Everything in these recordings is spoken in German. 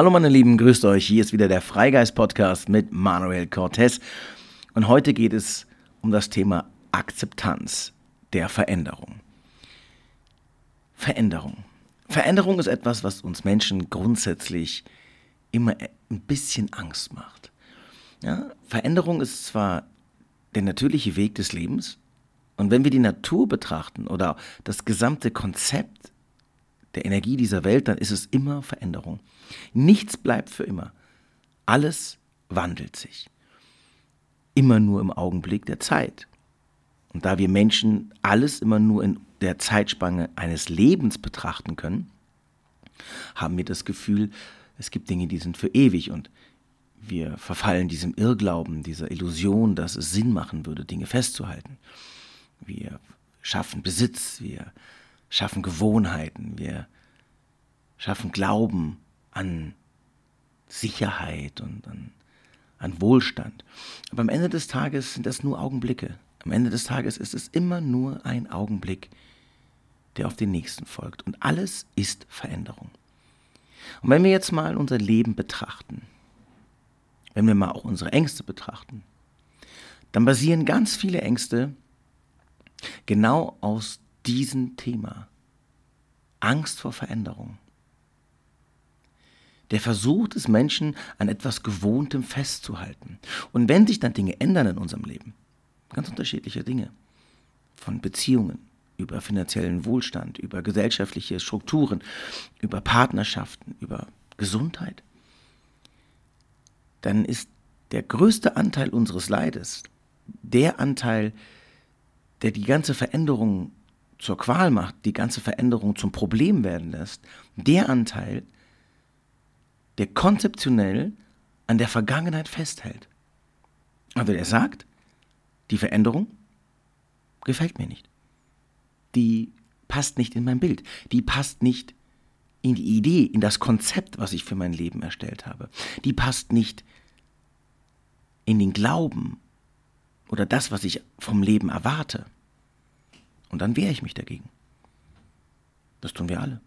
Hallo meine Lieben, grüßt euch. Hier ist wieder der Freigeist Podcast mit Manuel Cortez und heute geht es um das Thema Akzeptanz der Veränderung. Veränderung. Veränderung ist etwas, was uns Menschen grundsätzlich immer ein bisschen Angst macht. Ja, Veränderung ist zwar der natürliche Weg des Lebens, und wenn wir die Natur betrachten oder das gesamte Konzept der Energie dieser Welt, dann ist es immer Veränderung. Nichts bleibt für immer. Alles wandelt sich. Immer nur im Augenblick der Zeit. Und da wir Menschen alles immer nur in der Zeitspanne eines Lebens betrachten können, haben wir das Gefühl, es gibt Dinge, die sind für ewig und wir verfallen diesem Irrglauben, dieser Illusion, dass es Sinn machen würde, Dinge festzuhalten. Wir schaffen Besitz, wir schaffen Gewohnheiten, wir schaffen Glauben an Sicherheit und an, an Wohlstand. Aber am Ende des Tages sind das nur Augenblicke. Am Ende des Tages ist es immer nur ein Augenblick, der auf den nächsten folgt. Und alles ist Veränderung. Und wenn wir jetzt mal unser Leben betrachten, wenn wir mal auch unsere Ängste betrachten, dann basieren ganz viele Ängste genau aus diesem Thema. Angst vor Veränderung. Der Versuch des Menschen, an etwas Gewohntem festzuhalten. Und wenn sich dann Dinge ändern in unserem Leben, ganz unterschiedliche Dinge, von Beziehungen, über finanziellen Wohlstand, über gesellschaftliche Strukturen, über Partnerschaften, über Gesundheit, dann ist der größte Anteil unseres Leides der Anteil, der die ganze Veränderung zur Qual macht, die ganze Veränderung zum Problem werden lässt, der Anteil, der konzeptionell an der Vergangenheit festhält. Also der sagt, die Veränderung gefällt mir nicht. Die passt nicht in mein Bild. Die passt nicht in die Idee, in das Konzept, was ich für mein Leben erstellt habe. Die passt nicht in den Glauben oder das, was ich vom Leben erwarte. Und dann wehre ich mich dagegen. Das tun wir alle.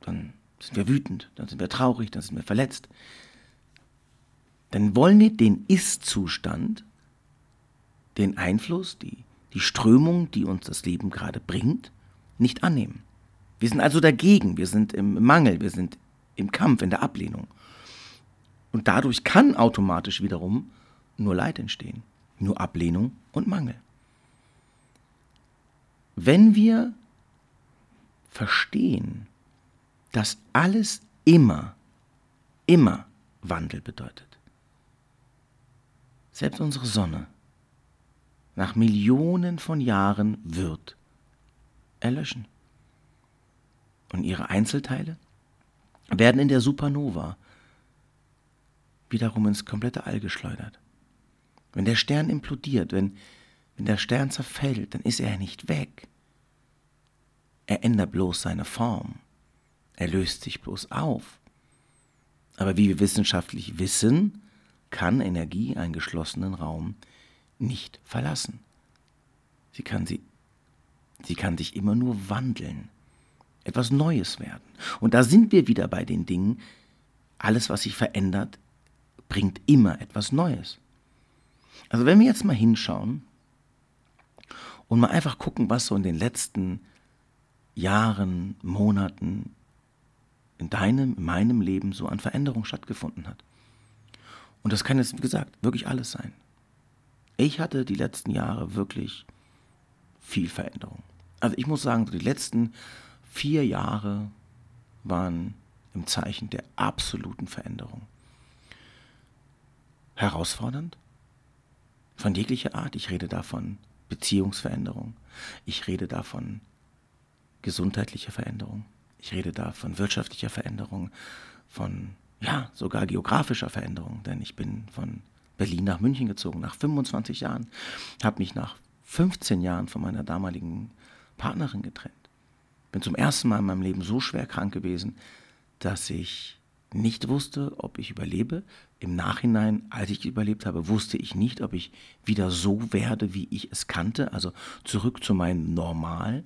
Dann sind wir wütend, dann sind wir traurig, dann sind wir verletzt. Dann wollen wir den Ist-Zustand, den Einfluss, die, die Strömung, die uns das Leben gerade bringt, nicht annehmen. Wir sind also dagegen, wir sind im Mangel, wir sind im Kampf, in der Ablehnung. Und dadurch kann automatisch wiederum nur Leid entstehen, nur Ablehnung und Mangel. Wenn wir verstehen, dass alles immer, immer Wandel bedeutet, selbst unsere Sonne nach Millionen von Jahren wird erlöschen. Und ihre Einzelteile werden in der Supernova wiederum ins komplette All geschleudert. Wenn der Stern implodiert, wenn wenn der Stern zerfällt, dann ist er nicht weg. Er ändert bloß seine Form. Er löst sich bloß auf. Aber wie wir wissenschaftlich wissen, kann Energie einen geschlossenen Raum nicht verlassen. Sie kann, sie, sie kann sich immer nur wandeln, etwas Neues werden. Und da sind wir wieder bei den Dingen, alles, was sich verändert, bringt immer etwas Neues. Also wenn wir jetzt mal hinschauen, und mal einfach gucken, was so in den letzten Jahren, Monaten in deinem, in meinem Leben so an Veränderung stattgefunden hat. Und das kann jetzt, wie gesagt, wirklich alles sein. Ich hatte die letzten Jahre wirklich viel Veränderung. Also ich muss sagen, die letzten vier Jahre waren im Zeichen der absoluten Veränderung. Herausfordernd, von jeglicher Art. Ich rede davon Beziehungsveränderung. Ich rede davon gesundheitlicher Veränderung. Ich rede da von wirtschaftlicher Veränderung, von ja, sogar geografischer Veränderung, denn ich bin von Berlin nach München gezogen, nach 25 Jahren, habe mich nach 15 Jahren von meiner damaligen Partnerin getrennt. Bin zum ersten Mal in meinem Leben so schwer krank gewesen, dass ich nicht wusste, ob ich überlebe. Im Nachhinein, als ich überlebt habe, wusste ich nicht, ob ich wieder so werde, wie ich es kannte, also zurück zu meinem Normal.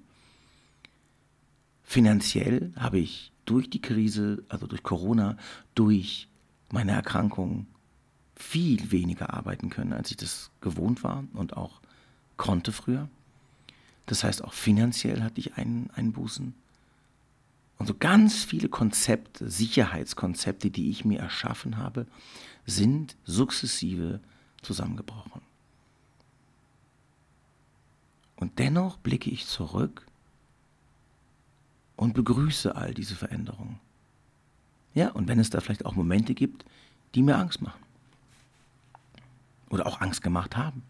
Finanziell habe ich durch die Krise, also durch Corona, durch meine Erkrankung viel weniger arbeiten können, als ich das gewohnt war und auch konnte früher. Das heißt, auch finanziell hatte ich einen Einbußen. Und so ganz viele Konzepte, Sicherheitskonzepte, die ich mir erschaffen habe, sind sukzessive zusammengebrochen. Und dennoch blicke ich zurück und begrüße all diese Veränderungen. Ja, und wenn es da vielleicht auch Momente gibt, die mir Angst machen. Oder auch Angst gemacht haben.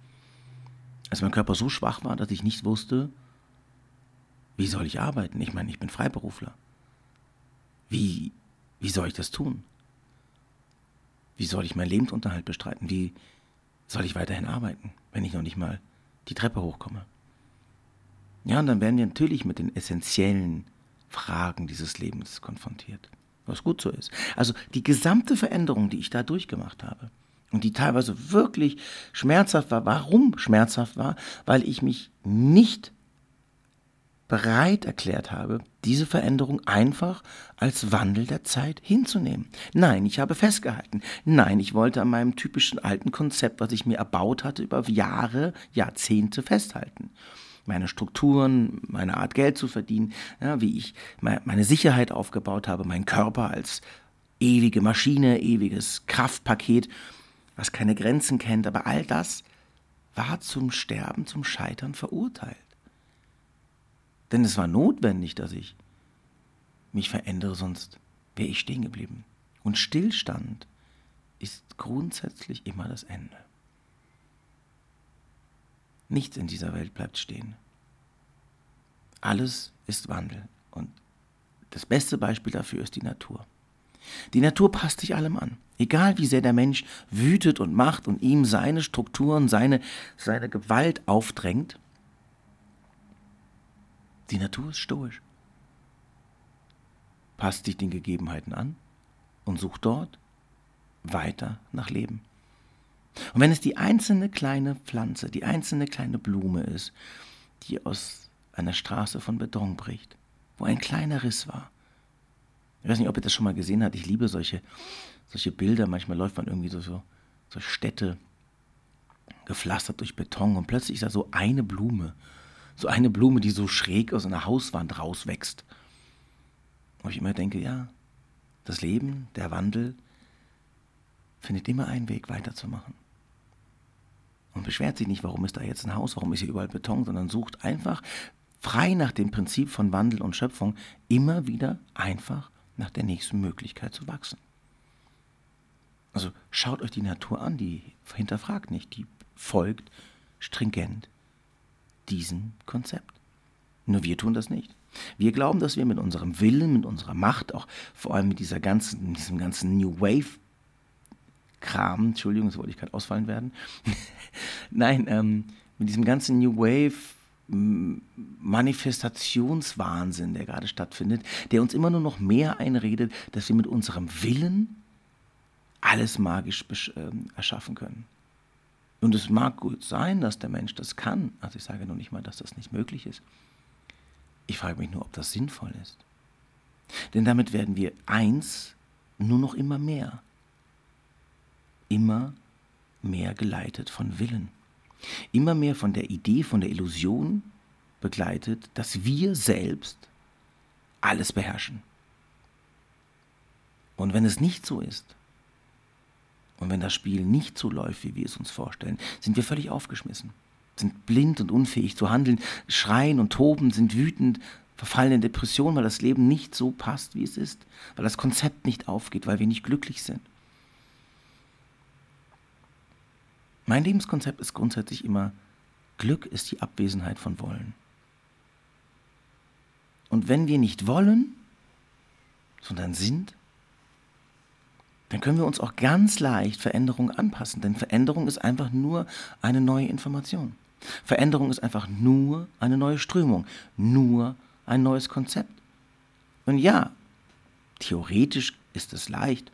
Als mein Körper so schwach war, dass ich nicht wusste, wie soll ich arbeiten? Ich meine, ich bin Freiberufler. Wie, wie soll ich das tun? Wie soll ich meinen Lebensunterhalt bestreiten? Wie soll ich weiterhin arbeiten, wenn ich noch nicht mal die Treppe hochkomme? Ja, und dann werden wir natürlich mit den essentiellen Fragen dieses Lebens konfrontiert. Was gut so ist. Also die gesamte Veränderung, die ich da durchgemacht habe und die teilweise wirklich schmerzhaft war. Warum schmerzhaft war? Weil ich mich nicht bereit erklärt habe, diese Veränderung einfach als Wandel der Zeit hinzunehmen. Nein, ich habe festgehalten. Nein, ich wollte an meinem typischen alten Konzept, was ich mir erbaut hatte, über Jahre, Jahrzehnte festhalten meine Strukturen, meine Art Geld zu verdienen, ja, wie ich meine Sicherheit aufgebaut habe, meinen Körper als ewige Maschine, ewiges Kraftpaket, was keine Grenzen kennt, aber all das war zum Sterben, zum Scheitern verurteilt. Denn es war notwendig, dass ich mich verändere, sonst wäre ich stehen geblieben. Und Stillstand ist grundsätzlich immer das Ende. Nichts in dieser Welt bleibt stehen. Alles ist Wandel. Und das beste Beispiel dafür ist die Natur. Die Natur passt sich allem an. Egal wie sehr der Mensch wütet und macht und ihm seine Strukturen, seine, seine Gewalt aufdrängt, die Natur ist stoisch, passt sich den Gegebenheiten an und sucht dort weiter nach Leben. Und wenn es die einzelne kleine Pflanze, die einzelne kleine Blume ist, die aus einer Straße von Beton bricht, wo ein kleiner Riss war. Ich weiß nicht, ob ihr das schon mal gesehen habt. Ich liebe solche, solche Bilder. Manchmal läuft man irgendwie so, so, so Städte gepflastert durch Beton und plötzlich ist da so eine Blume. So eine Blume, die so schräg aus einer Hauswand rauswächst. Und ich immer denke, ja, das Leben, der Wandel, findet immer einen Weg weiterzumachen. Und beschwert sich nicht, warum ist da jetzt ein Haus, warum ist hier überall Beton, sondern sucht einfach frei nach dem Prinzip von Wandel und Schöpfung immer wieder einfach nach der nächsten Möglichkeit zu wachsen. Also schaut euch die Natur an, die hinterfragt nicht, die folgt stringent diesem Konzept. Nur wir tun das nicht. Wir glauben, dass wir mit unserem Willen, mit unserer Macht, auch vor allem mit dieser ganzen, diesem ganzen New Wave Kram, Entschuldigung, das wollte ich gerade ausfallen werden. Nein, ähm, mit diesem ganzen New Wave Manifestationswahnsinn, der gerade stattfindet, der uns immer nur noch mehr einredet, dass wir mit unserem Willen alles magisch äh, erschaffen können. Und es mag gut sein, dass der Mensch das kann. Also ich sage noch nicht mal, dass das nicht möglich ist. Ich frage mich nur, ob das sinnvoll ist. Denn damit werden wir eins nur noch immer mehr immer mehr geleitet von Willen. Immer mehr von der Idee, von der Illusion begleitet, dass wir selbst alles beherrschen. Und wenn es nicht so ist, und wenn das Spiel nicht so läuft, wie wir es uns vorstellen, sind wir völlig aufgeschmissen, sind blind und unfähig zu handeln, schreien und toben, sind wütend, verfallen in Depression, weil das Leben nicht so passt, wie es ist, weil das Konzept nicht aufgeht, weil wir nicht glücklich sind. Mein Lebenskonzept ist grundsätzlich immer, Glück ist die Abwesenheit von Wollen. Und wenn wir nicht wollen, sondern sind, dann können wir uns auch ganz leicht Veränderungen anpassen. Denn Veränderung ist einfach nur eine neue Information. Veränderung ist einfach nur eine neue Strömung, nur ein neues Konzept. Und ja, theoretisch ist es leicht.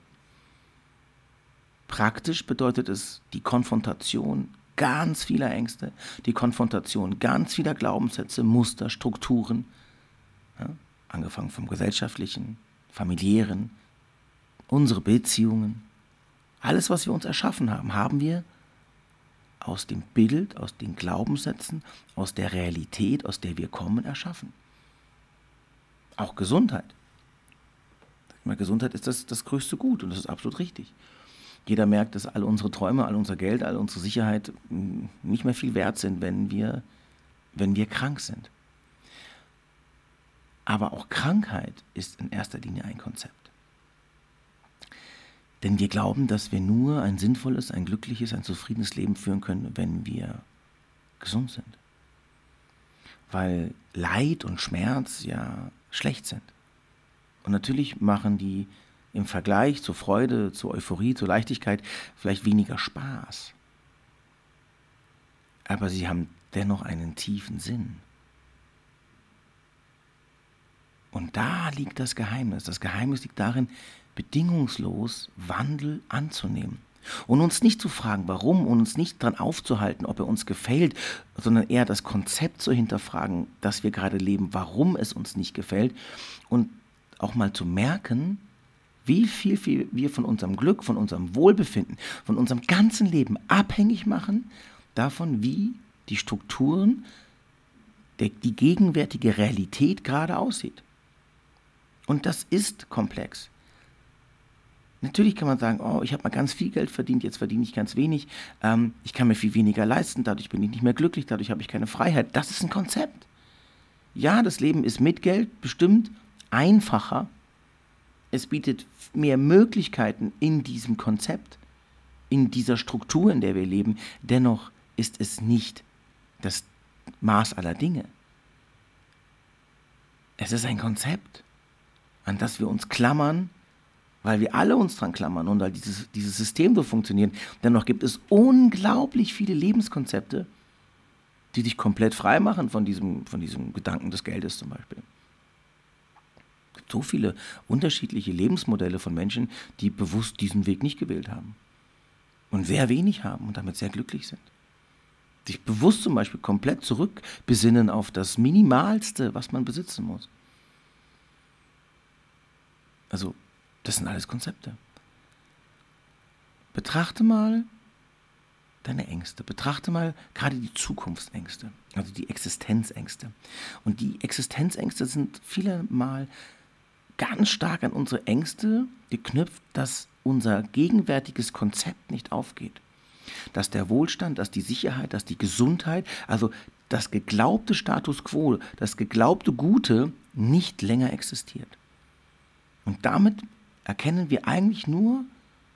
Praktisch bedeutet es die Konfrontation ganz vieler Ängste, die Konfrontation ganz vieler Glaubenssätze, Muster, Strukturen, ja, angefangen vom gesellschaftlichen, familiären, unsere Beziehungen, alles, was wir uns erschaffen haben, haben wir aus dem Bild, aus den Glaubenssätzen, aus der Realität, aus der wir kommen, erschaffen. Auch Gesundheit. Gesundheit ist das, das größte Gut und das ist absolut richtig. Jeder merkt, dass all unsere Träume, all unser Geld, all unsere Sicherheit hm, nicht mehr viel wert sind, wenn wir, wenn wir krank sind. Aber auch Krankheit ist in erster Linie ein Konzept. Denn wir glauben, dass wir nur ein sinnvolles, ein glückliches, ein zufriedenes Leben führen können, wenn wir gesund sind. Weil Leid und Schmerz ja schlecht sind. Und natürlich machen die im Vergleich zur Freude, zur Euphorie, zur Leichtigkeit vielleicht weniger Spaß. Aber sie haben dennoch einen tiefen Sinn. Und da liegt das Geheimnis. Das Geheimnis liegt darin, bedingungslos Wandel anzunehmen. Und uns nicht zu fragen, warum, und uns nicht daran aufzuhalten, ob er uns gefällt, sondern eher das Konzept zu hinterfragen, das wir gerade leben, warum es uns nicht gefällt. Und auch mal zu merken, wie viel, viel wir von unserem Glück, von unserem Wohlbefinden, von unserem ganzen Leben abhängig machen, davon, wie die Strukturen, der, die gegenwärtige Realität gerade aussieht. Und das ist komplex. Natürlich kann man sagen, oh, ich habe mal ganz viel Geld verdient, jetzt verdiene ich ganz wenig, ähm, ich kann mir viel weniger leisten, dadurch bin ich nicht mehr glücklich, dadurch habe ich keine Freiheit. Das ist ein Konzept. Ja, das Leben ist mit Geld bestimmt einfacher. Es bietet mehr Möglichkeiten in diesem Konzept, in dieser Struktur, in der wir leben. Dennoch ist es nicht das Maß aller Dinge. Es ist ein Konzept, an das wir uns klammern, weil wir alle uns dran klammern und weil dieses, dieses System so funktioniert. Dennoch gibt es unglaublich viele Lebenskonzepte, die dich komplett frei machen von diesem, von diesem Gedanken des Geldes zum Beispiel so viele unterschiedliche Lebensmodelle von Menschen, die bewusst diesen Weg nicht gewählt haben. Und sehr wenig haben und damit sehr glücklich sind. Sich bewusst zum Beispiel komplett zurückbesinnen auf das Minimalste, was man besitzen muss. Also, das sind alles Konzepte. Betrachte mal deine Ängste. Betrachte mal gerade die Zukunftsängste, also die Existenzängste. Und die Existenzängste sind vielmal ganz stark an unsere Ängste geknüpft, dass unser gegenwärtiges Konzept nicht aufgeht. Dass der Wohlstand, dass die Sicherheit, dass die Gesundheit, also das geglaubte Status quo, das geglaubte Gute nicht länger existiert. Und damit erkennen wir eigentlich nur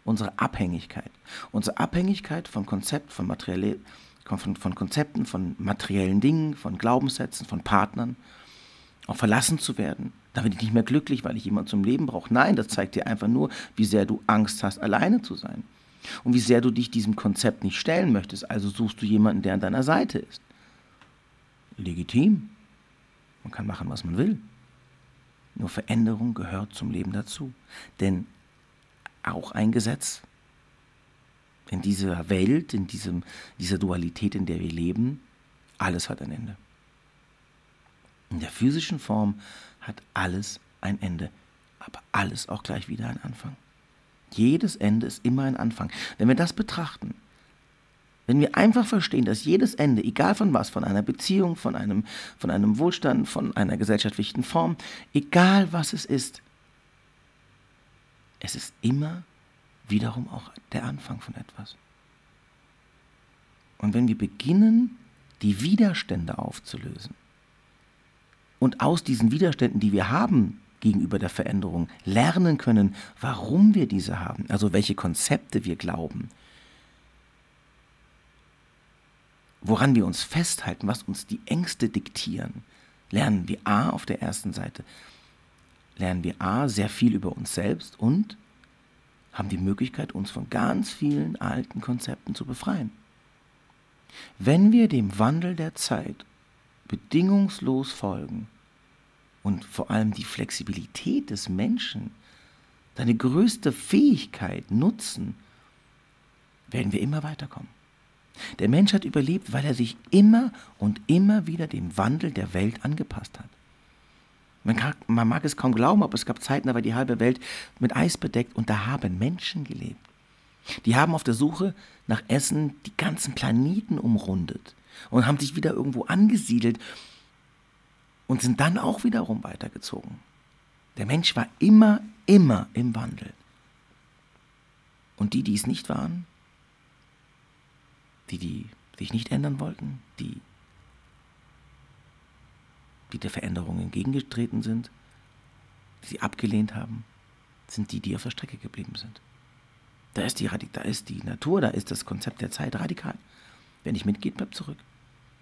unsere Abhängigkeit. Unsere Abhängigkeit von Konzept, von, materielle, von, von Konzepten, von materiellen Dingen, von Glaubenssätzen, von Partnern, auch verlassen zu werden, dann bin ich nicht mehr glücklich, weil ich jemanden zum Leben brauche. Nein, das zeigt dir einfach nur, wie sehr du Angst hast, alleine zu sein. Und wie sehr du dich diesem Konzept nicht stellen möchtest. Also suchst du jemanden, der an deiner Seite ist. Legitim. Man kann machen, was man will. Nur Veränderung gehört zum Leben dazu. Denn auch ein Gesetz in dieser Welt, in diesem, dieser Dualität, in der wir leben, alles hat ein Ende. In der physischen Form hat alles ein Ende, aber alles auch gleich wieder ein Anfang. Jedes Ende ist immer ein Anfang. Wenn wir das betrachten, wenn wir einfach verstehen, dass jedes Ende, egal von was, von einer Beziehung, von einem, von einem Wohlstand, von einer gesellschaftlichen Form, egal was es ist, es ist immer wiederum auch der Anfang von etwas. Und wenn wir beginnen, die Widerstände aufzulösen, und aus diesen Widerständen, die wir haben gegenüber der Veränderung, lernen können, warum wir diese haben, also welche Konzepte wir glauben, woran wir uns festhalten, was uns die Ängste diktieren, lernen wir A auf der ersten Seite, lernen wir A sehr viel über uns selbst und haben die Möglichkeit, uns von ganz vielen alten Konzepten zu befreien. Wenn wir dem Wandel der Zeit bedingungslos folgen und vor allem die Flexibilität des Menschen, seine größte Fähigkeit nutzen, werden wir immer weiterkommen. Der Mensch hat überlebt, weil er sich immer und immer wieder dem Wandel der Welt angepasst hat. Man, kann, man mag es kaum glauben, aber es gab Zeiten, da war die halbe Welt mit Eis bedeckt und da haben Menschen gelebt. Die haben auf der Suche nach Essen die ganzen Planeten umrundet und haben sich wieder irgendwo angesiedelt und sind dann auch wiederum weitergezogen. Der Mensch war immer, immer im Wandel. Und die, die es nicht waren, die, die sich nicht ändern wollten, die die der Veränderung entgegengetreten sind, die sie abgelehnt haben, sind die, die auf der Strecke geblieben sind. Da ist die, da ist die Natur, da ist das Konzept der Zeit radikal. Wer nicht mitgeht, bleibt zurück.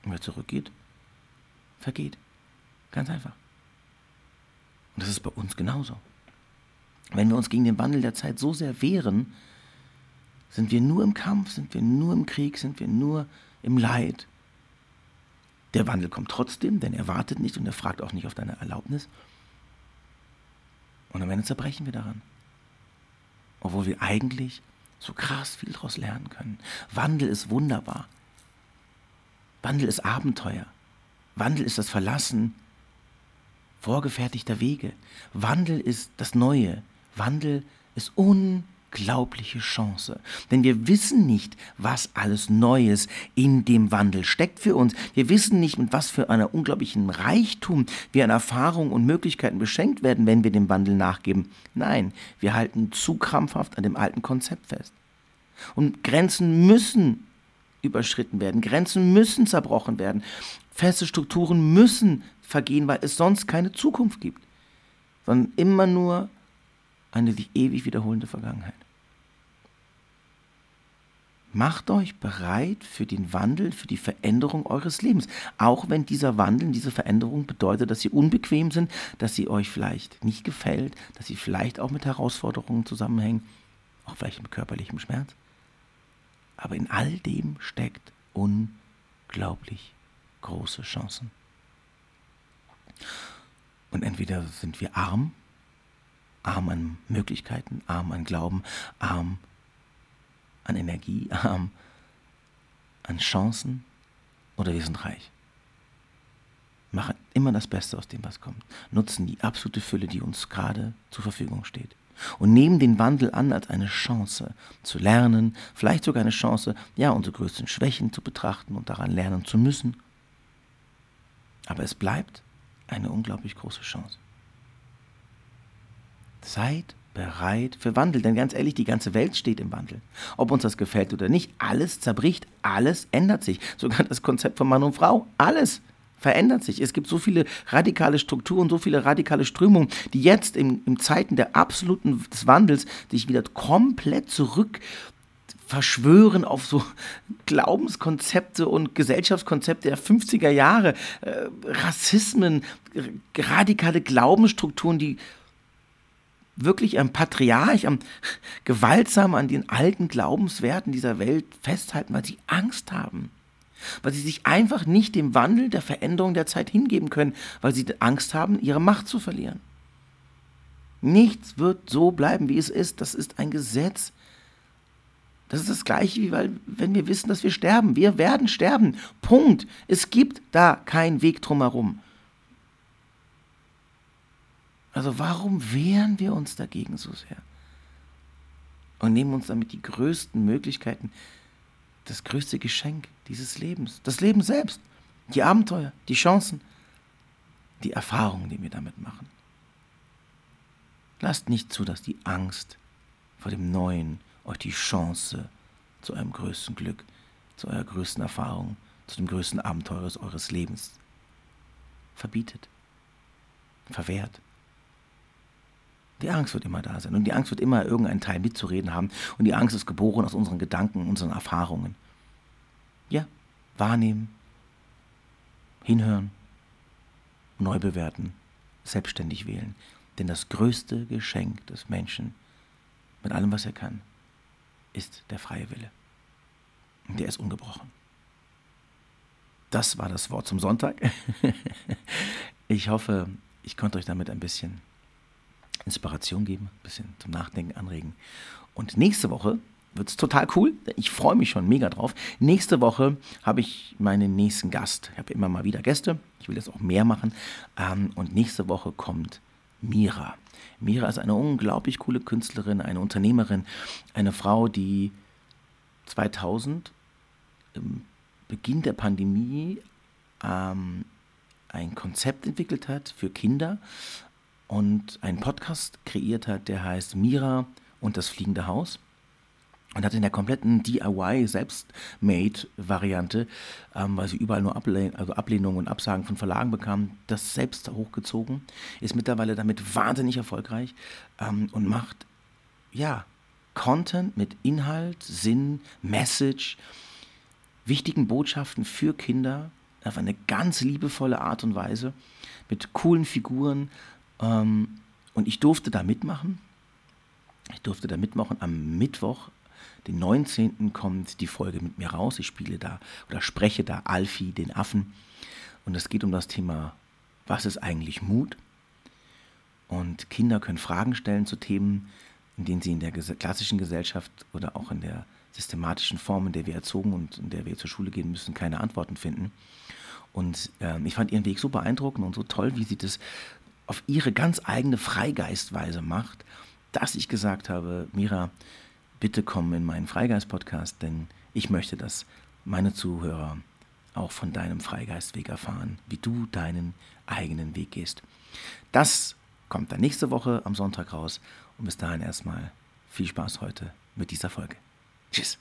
Und wer zurückgeht, vergeht. Ganz einfach. Und das ist bei uns genauso. Wenn wir uns gegen den Wandel der Zeit so sehr wehren, sind wir nur im Kampf, sind wir nur im Krieg, sind wir nur im Leid, der Wandel kommt trotzdem, denn er wartet nicht und er fragt auch nicht auf deine Erlaubnis. Und am Ende zerbrechen wir daran. Obwohl wir eigentlich so krass viel daraus lernen können. Wandel ist wunderbar. Wandel ist Abenteuer. Wandel ist das Verlassen vorgefertigter Wege. Wandel ist das Neue. Wandel ist unglaublich unglaubliche Chance. Denn wir wissen nicht, was alles Neues in dem Wandel steckt für uns. Wir wissen nicht, mit was für einer unglaublichen Reichtum wir an Erfahrungen und Möglichkeiten beschenkt werden, wenn wir dem Wandel nachgeben. Nein, wir halten zu krampfhaft an dem alten Konzept fest. Und Grenzen müssen überschritten werden. Grenzen müssen zerbrochen werden. Feste Strukturen müssen vergehen, weil es sonst keine Zukunft gibt. Sondern immer nur eine sich ewig wiederholende Vergangenheit. Macht euch bereit für den Wandel, für die Veränderung eures Lebens. Auch wenn dieser Wandel, diese Veränderung bedeutet, dass sie unbequem sind, dass sie euch vielleicht nicht gefällt, dass sie vielleicht auch mit Herausforderungen zusammenhängen, auch vielleicht mit körperlichem Schmerz. Aber in all dem steckt unglaublich große Chancen. Und entweder sind wir arm arm an Möglichkeiten, arm an Glauben, arm an Energie, arm an Chancen oder wir sind reich. Machen immer das Beste aus dem, was kommt. Nutzen die absolute Fülle, die uns gerade zur Verfügung steht. Und nehmen den Wandel an als eine Chance zu lernen, vielleicht sogar eine Chance, ja, unsere größten Schwächen zu betrachten und daran lernen zu müssen. Aber es bleibt eine unglaublich große Chance. Seid bereit für Wandel. Denn ganz ehrlich, die ganze Welt steht im Wandel. Ob uns das gefällt oder nicht, alles zerbricht, alles ändert sich. Sogar das Konzept von Mann und Frau, alles verändert sich. Es gibt so viele radikale Strukturen, so viele radikale Strömungen, die jetzt in, in Zeiten der absoluten des Wandels sich wieder komplett zurück verschwören auf so Glaubenskonzepte und Gesellschaftskonzepte der 50er Jahre, äh, Rassismen, radikale Glaubensstrukturen, die wirklich am Patriarch, am gewaltsam an den alten Glaubenswerten dieser Welt festhalten, weil sie Angst haben. Weil sie sich einfach nicht dem Wandel der Veränderung der Zeit hingeben können, weil sie Angst haben, ihre Macht zu verlieren. Nichts wird so bleiben, wie es ist. Das ist ein Gesetz. Das ist das Gleiche, wie weil, wenn wir wissen, dass wir sterben. Wir werden sterben. Punkt. Es gibt da keinen Weg drumherum. Also warum wehren wir uns dagegen so sehr? Und nehmen uns damit die größten Möglichkeiten, das größte Geschenk dieses Lebens, das Leben selbst, die Abenteuer, die Chancen, die Erfahrungen, die wir damit machen. Lasst nicht zu, dass die Angst vor dem Neuen euch die Chance zu eurem größten Glück, zu eurer größten Erfahrung, zu dem größten Abenteuer eures Lebens verbietet, verwehrt. Die Angst wird immer da sein und die Angst wird immer irgendeinen Teil mitzureden haben und die Angst ist geboren aus unseren Gedanken, unseren Erfahrungen. Ja, wahrnehmen, hinhören, neu bewerten, selbstständig wählen. Denn das größte Geschenk des Menschen mit allem, was er kann, ist der freie Wille. Und der ist ungebrochen. Das war das Wort zum Sonntag. Ich hoffe, ich konnte euch damit ein bisschen Inspiration geben, ein bisschen zum Nachdenken anregen. Und nächste Woche wird es total cool. Ich freue mich schon mega drauf. Nächste Woche habe ich meinen nächsten Gast. Ich habe immer mal wieder Gäste. Ich will jetzt auch mehr machen. Ähm, und nächste Woche kommt Mira. Mira ist eine unglaublich coole Künstlerin, eine Unternehmerin, eine Frau, die 2000 im Beginn der Pandemie ähm, ein Konzept entwickelt hat für Kinder und einen Podcast kreiert hat, der heißt Mira und das fliegende Haus. Und hat in der kompletten DIY Selbstmade-Variante, ähm, weil sie überall nur Ablehn also Ablehnungen und Absagen von Verlagen bekam, das selbst hochgezogen, ist mittlerweile damit wahnsinnig erfolgreich ähm, und macht ja Content mit Inhalt, Sinn, Message, wichtigen Botschaften für Kinder auf eine ganz liebevolle Art und Weise mit coolen Figuren ähm, und ich durfte da mitmachen. Ich durfte da mitmachen am Mittwoch den 19. kommt die Folge mit mir raus. Ich spiele da oder spreche da Alfie, den Affen. Und es geht um das Thema, was ist eigentlich Mut? Und Kinder können Fragen stellen zu Themen, in denen sie in der klassischen Gesellschaft oder auch in der systematischen Form, in der wir erzogen und in der wir zur Schule gehen müssen, keine Antworten finden. Und äh, ich fand ihren Weg so beeindruckend und so toll, wie sie das auf ihre ganz eigene Freigeistweise macht, dass ich gesagt habe, Mira, bitte komm in meinen Freigeist-Podcast, denn ich möchte, dass meine Zuhörer auch von deinem Freigeistweg erfahren, wie du deinen eigenen Weg gehst. Das kommt dann nächste Woche am Sonntag raus und bis dahin erstmal viel Spaß heute mit dieser Folge. Tschüss.